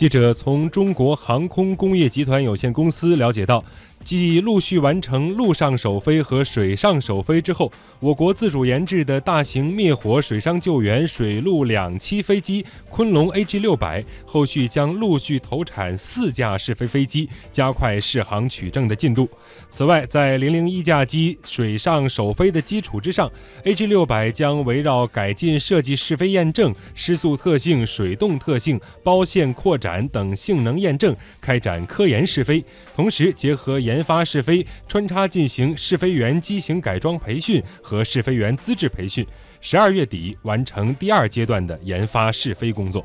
记者从中国航空工业集团有限公司了解到。继陆续完成陆上首飞和水上首飞之后，我国自主研制的大型灭火水上救援水陆两栖飞机“昆龙 AG 六百”后续将陆续投产四架试飞飞机，加快试航取证的进度。此外，在零零一架机水上首飞的基础之上，AG 六百将围绕改进设计试飞验证、失速特性、水动特性、包线扩展等性能验证，开展科研试飞，同时结合研研发试飞穿插进行试飞员机型改装培训和试飞员资质培训，十二月底完成第二阶段的研发试飞工作。